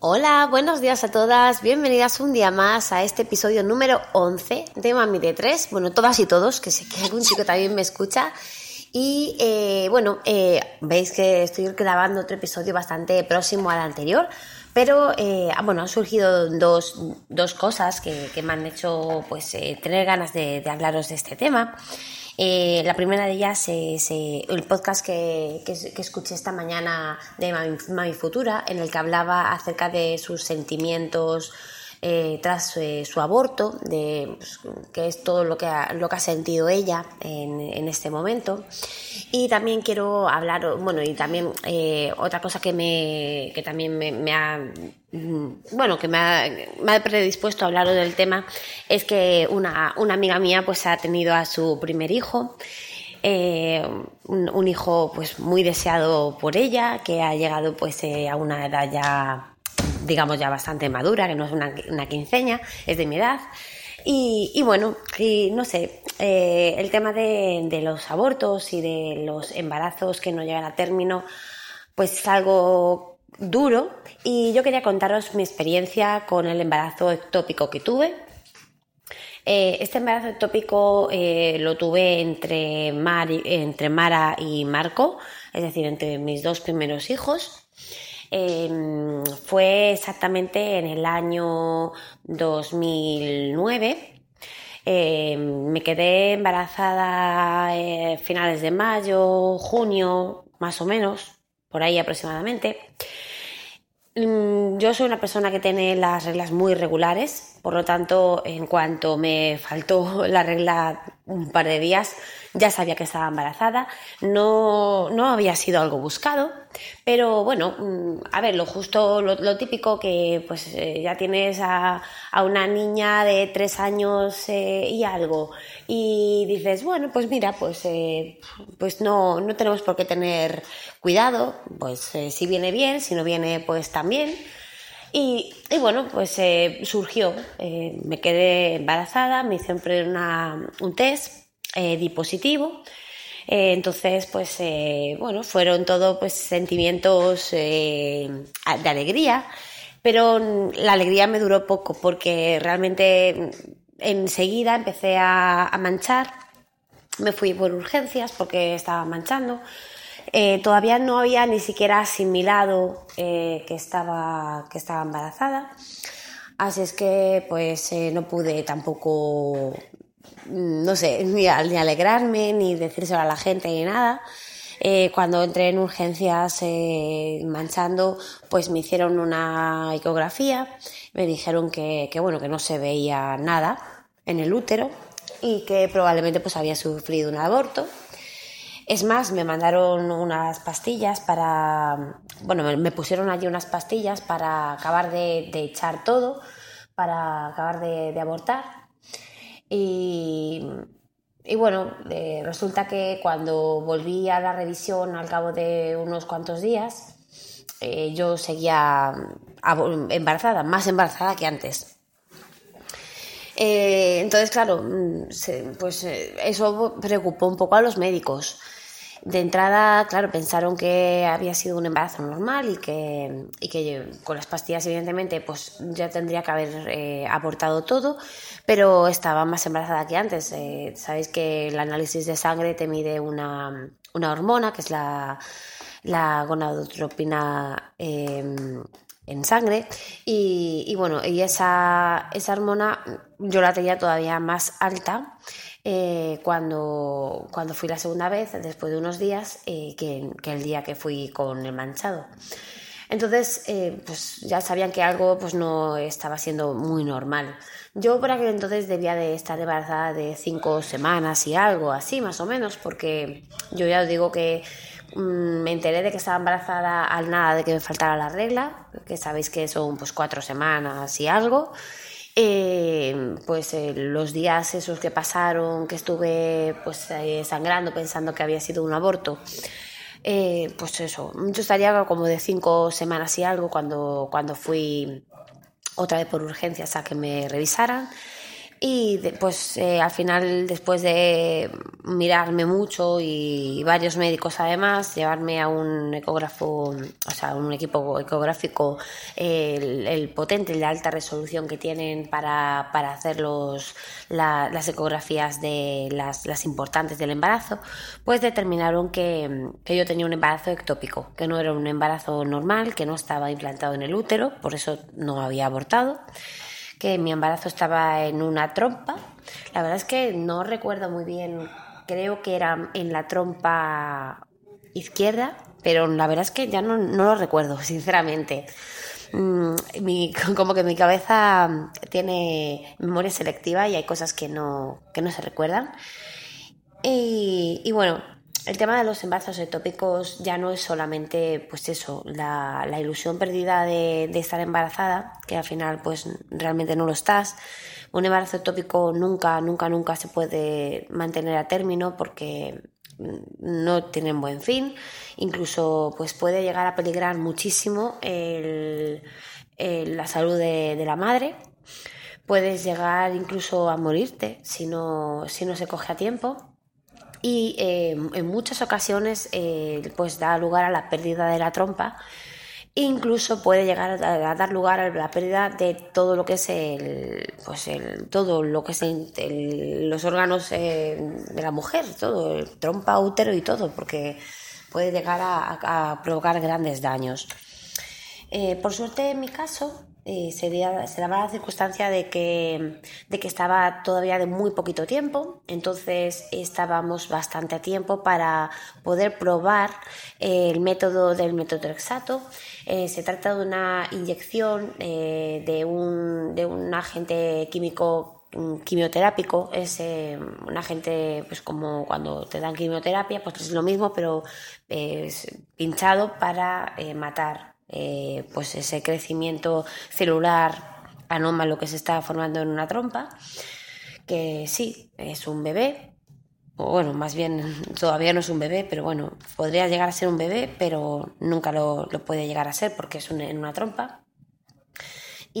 Hola, buenos días a todas, bienvenidas un día más a este episodio número 11 de Mami de 3, bueno, todas y todos, que sé que algún chico también me escucha. Y eh, bueno, eh, veis que estoy grabando otro episodio bastante próximo al anterior, pero eh, ah, bueno, han surgido dos, dos cosas que, que, me han hecho pues tener ganas de hablaros de este tema. Eh, la primera de ellas es el podcast que, que, escuché esta mañana de Mami, Futura, en el que hablaba acerca de sus sentimientos eh, tras eh, su aborto, de pues, que es todo lo que ha, lo que ha sentido ella en, en este momento. Y también quiero hablar, bueno, y también otra cosa que, me, que también me, ha mm, bueno, que me ha, me ha, predispuesto a hablar del tema es que una, una, amiga mía pues ha tenido a su primer hijo, eh, un, hijo pues muy deseado por ella, que ha llegado pues eh, a una edad ya digamos ya bastante madura, que no es una, quinceña, es de mi edad. Y, bueno, y no sé, eh, el tema de, de, los abortos y de los embarazos que no llegan a término, pues es algo duro. Y yo quería contaros mi experiencia con el embarazo ectópico que tuve. Eh, este embarazo ectópico eh, lo tuve entre, Mar, entre Mara y Marco, es decir, entre mis dos primeros hijos. Eh, fue exactamente en el año 2009. Eh, me quedé embarazada eh, finales de mayo, junio, más o menos, por ahí aproximadamente. Mm, yo soy una persona que tiene las reglas muy regulares, por lo tanto, en cuanto me faltó la regla un par de días, ya sabía que estaba embarazada, no, no había sido algo buscado, pero bueno, mm, a ver, lo justo, lo, típico que pues eh, ya tienes a, a, una niña de tres años eh, y algo y dices, bueno, pues mira, pues, eh, pues no, no tenemos por qué tener cuidado, pues si viene bien, si no viene, pues también. Y, y, bueno, pues surgió, me quedé embarazada, me hice una, un test eh, positivo. Eh, entonces, pues eh, bueno, fueron todo pues sentimientos de alegría, pero la alegría me duró poco porque realmente enseguida empecé a, manchar, me fui por urgencias porque estaba manchando. Eh, todavía no había ni siquiera asimilado eh, que, estaba, que estaba embarazada. Así es que pues eh, no pude tampoco, no sé, ni, ni, alegrarme, ni decírselo a la gente, ni nada. cuando entré en urgencias manchando, pues me hicieron una ecografía, me dijeron que, bueno, que no se veía nada en el útero y que probablemente pues había sufrido un aborto. Es más, me mandaron unas pastillas para, bueno, me pusieron allí unas pastillas para acabar de, de echar todo, para acabar de, de abortar. Y, y bueno, eh, resulta que cuando volví a la revisión al cabo de unos cuantos días, eh, yo seguía embarazada, más embarazada que antes. Eh, entonces, claro, pues eso preocupó un poco a los médicos de entrada, claro, pensaron que había sido un embarazo normal y que, y que con las pastillas, evidentemente, pues ya tendría que haber eh, aportado todo, pero estaba más embarazada que antes. Eh, Sabéis que el análisis de sangre te mide una, una hormona, que es la, la gonadotropina eh, en sangre, y, y bueno, y esa, esa hormona yo la tenía todavía más alta eh, cuando, cuando fui la segunda vez, después de unos días, eh, que, que, el día que fui con el manchado. Entonces, eh, pues ya sabían que algo pues no estaba siendo muy normal. Yo por aquel entonces debía de estar embarazada de cinco semanas y algo así, más o menos, porque yo ya os digo que mmm, me enteré de que estaba embarazada al nada de que me faltara la regla, que sabéis que son pues cuatro semanas y algo. Eh, pues eh, los días esos que pasaron, que estuve pues sangrando pensando que había sido un aborto, eh, pues eso, yo estaría como de cinco semanas y algo cuando, cuando fui otra vez por urgencias a que me revisaran. Y pues eh, al final, después de mirarme mucho y varios médicos además, llevarme a un ecógrafo, o sea, un equipo ecográfico, el, potente, el de alta resolución que tienen para, hacer los, las ecografías de las, las, importantes del embarazo, pues determinaron que, que yo tenía un embarazo ectópico, que no era un embarazo normal, que no estaba implantado en el útero, por eso no había abortado que mi embarazo estaba en una trompa. La verdad es que no recuerdo muy bien, creo que era en la trompa izquierda, pero la verdad es que ya no, lo recuerdo, sinceramente. Mm, como que mi cabeza tiene memoria selectiva y hay cosas que no, que no se recuerdan. Y bueno, el tema de los embarazos ectópicos ya no es solamente, pues eso, la, ilusión perdida de, estar embarazada, que al final, pues realmente no lo estás. Un embarazo ectópico nunca, nunca, nunca se puede mantener a término porque no tienen buen fin. Incluso, pues puede llegar a peligrar muchísimo la salud de, la madre. Puedes llegar incluso a morirte si no, si no se coge a tiempo y eh, en muchas ocasiones eh, pues da lugar a la pérdida de la trompa. Incluso puede llegar a, dar lugar a la pérdida de todo lo que es el pues el, todo lo que es los órganos eh, de la mujer todo el trompa útero y todo porque puede llegar a, provocar grandes daños. Por suerte en mi caso eh, se, daba la circunstancia de que, de que estaba todavía de muy poquito tiempo, entonces estábamos bastante a tiempo para poder probar el método del metotrexato. Eh, se trata de una inyección eh, de, un, de un agente químico quimioterápico es un agente pues como cuando te dan quimioterapia pues es lo mismo pero es pinchado para matar eh, pues ese crecimiento celular anómalo que se está formando en una trompa, que sí, es un bebé, o bueno, más bien todavía no es un bebé, pero bueno, podría llegar a ser un bebé, pero nunca lo, puede llegar a ser porque es en una trompa.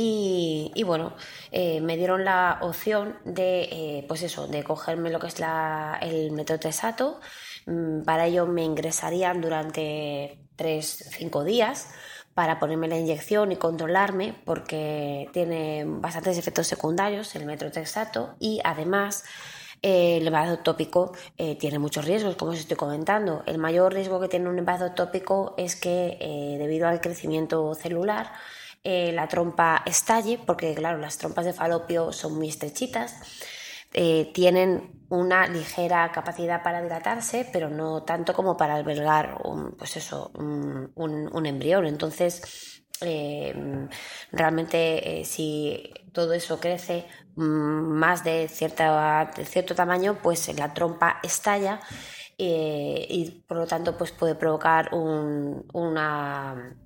Y, bueno, eh, me dieron la opción de, eh, pues eso, de cogerme lo que es la, el metotesato. Mm, para ello me ingresarían durante 3-5 días para ponerme la inyección y controlarme porque tiene bastantes efectos secundarios el metrotexato y además eh, el embarazo tópico eh, tiene muchos riesgos, como os estoy comentando. El mayor riesgo que tiene un embarazo tópico es que eh, debido al crecimiento celular la trompa estalle, porque claro, las trompas de falopio son muy estrechitas eh, tienen una ligera capacidad para dilatarse, pero no tanto como para albergar un, pues eso, un, embrión. Entonces, eh, realmente eh, si todo eso crece mm, más de, cierta, cierto tamaño, pues la trompa estalla y por lo tanto pues puede provocar una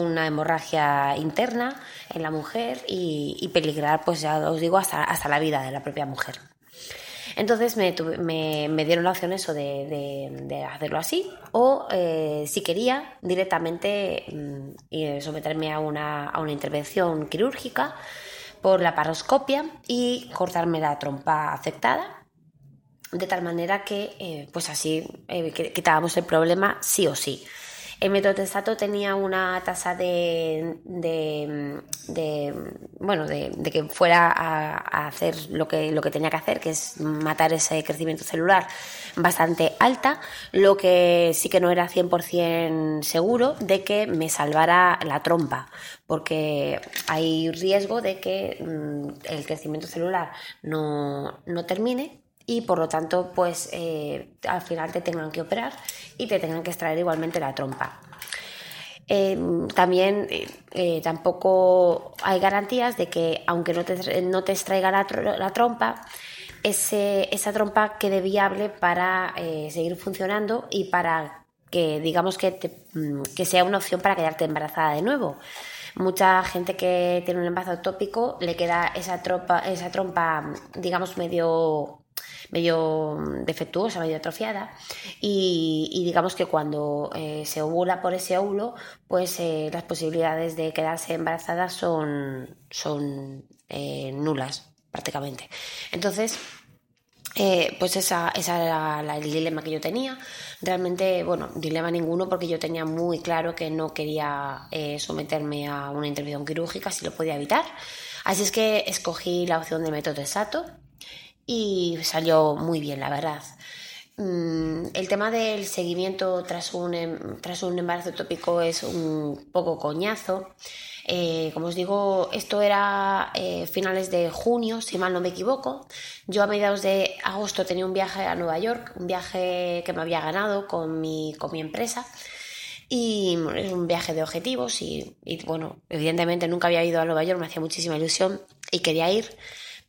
una hemorragia interna en la mujer y, peligrar, pues ya os digo, hasta, hasta, la vida de la propia mujer. Entonces me, me, dieron la opción eso de, hacerlo así o eh, si quería directamente mm, someterme a una, a una intervención quirúrgica por la paroscopia y cortarme la trompa afectada de tal manera que eh, pues así eh, quitábamos el problema sí o sí. El metotrexato tenía una tasa de, bueno, de, que fuera a, hacer lo que, lo que tenía que hacer, que es matar ese crecimiento celular, bastante alta, lo que sí que no era 100% seguro de que me salvara la trompa, porque hay riesgo de que mm, el crecimiento celular no, no termine y por lo tanto pues eh, al final te tengan que operar y te tengan que extraer igualmente la trompa. Em, también eh, tampoco hay garantías de que aunque no te, no te extraiga la, la trompa, ese, esa trompa quede viable para eh, seguir funcionando y para que digamos que, mm, que sea una opción para quedarte embarazada de nuevo mucha gente que tiene un embarazo tópico le queda esa trompa, esa trompa digamos medio medio defectuosa, medio atrofiada y, digamos que cuando eh, se ovula por ese óvulo, pues eh, las posibilidades de quedarse embarazada son, son eh, nulas prácticamente. Entonces, pues esa, era el dilema que yo tenía. Realmente, bueno, dilema ninguno porque yo tenía muy claro que no quería someterme a una intervención quirúrgica si lo podía evitar. Así es que escogí la opción del método exacto y salió muy bien, la verdad. Mm, el tema del seguimiento tras un, em, tras un embarazo tópico es un poco coñazo. Eh, como os digo, esto era eh, finales de junio, si mal no me equivoco. Yo a mediados de agosto tenía un viaje a Nueva York, un viaje que me había ganado con mi, con mi empresa. Y es un viaje de objetivos y, y, bueno, evidentemente nunca había ido a Nueva York, me hacía muchísima ilusión y quería ir,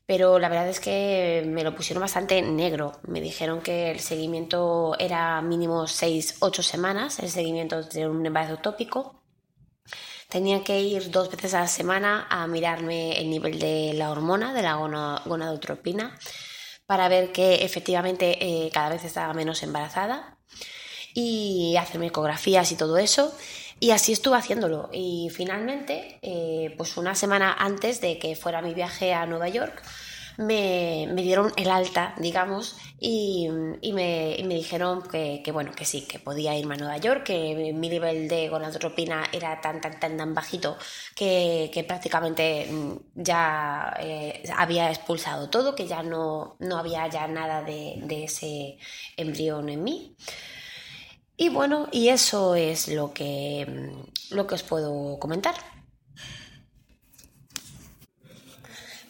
pero la verdad es que me lo pusieron bastante negro. Me dijeron que el seguimiento era mínimo 6-8 semanas, el seguimiento de un embarazo tópico Tenía que ir dos veces a la semana a mirarme el nivel de la hormona, de la gonadotropina, para ver que efectivamente eh, cada vez estaba menos embarazada y hacerme ecografías y todo eso. Y así estuve haciéndolo. Y finalmente, eh, pues una semana antes de que fuera mi viaje a Nueva York, me, dieron el alta, digamos, y, me, dijeron que, bueno, que sí, que podía irme a Nueva York, que mi nivel de gonadotropina era tan, tan, tan, tan bajito que, prácticamente mm, ya eh, había expulsado todo, que ya no, no había ya nada de, de ese embrión en mí. Y bueno, y eso es lo que, lo que os puedo comentar.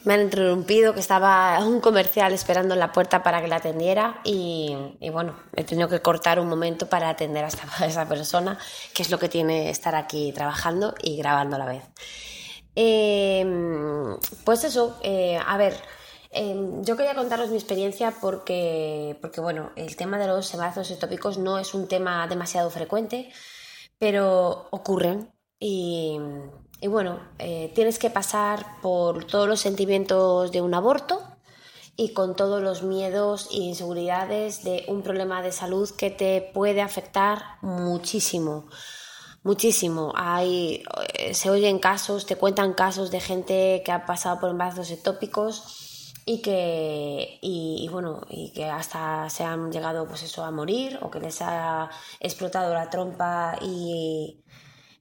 me han interrumpido, que estaba un comercial esperando en la puerta para que la atendiera y, bueno, he tenido que cortar un momento para atender a, esa persona, que es lo que tiene estar aquí trabajando y grabando a la vez. Em, pues eso, eh, a ver, em, yo quería contaros mi experiencia porque, porque, bueno, el tema de los embarazos ectópicos no es un tema demasiado frecuente, pero ocurren y, y bueno, eh, tienes que pasar por todos los sentimientos de un aborto y con todos los miedos e inseguridades de un problema de salud que te puede afectar muchísimo. Muchísimo. Hay, eh, se oyen casos, te cuentan casos de gente que ha pasado por embarazos ectópicos y que y, bueno y que hasta se han llegado pues eso a morir o que les ha explotado la trompa y,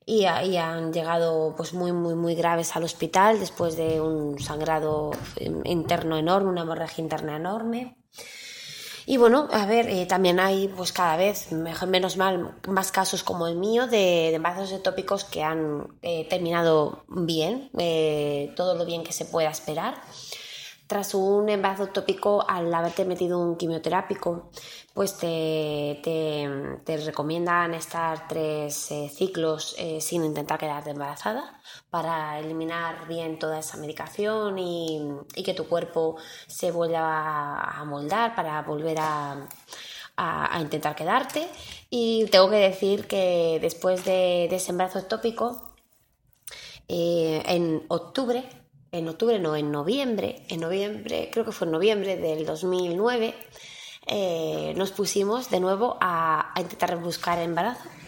y, han llegado pues muy muy muy graves al hospital después de un sangrado interno enorme, una hemorragia interna enorme. Y bueno, a ver, eh, también hay pues cada vez, menos mal, más casos como el mío de, de embarazos que han eh, terminado bien, eh, todo lo bien que se pueda esperar. Tras un embarazo tópico, al haberte metido un quimioterápico, pues te, te, recomiendan estar tres eh, ciclos eh, sin intentar quedarte embarazada para eliminar bien toda esa medicación y, que tu cuerpo se vuelva a moldar para volver a, intentar quedarte. Y tengo que decir que después de, ese embarazo tópico, eh, en octubre en octubre, no, en noviembre, en noviembre, creo que fue en noviembre del 2009, eh, nos pusimos de nuevo a, intentar buscar embarazo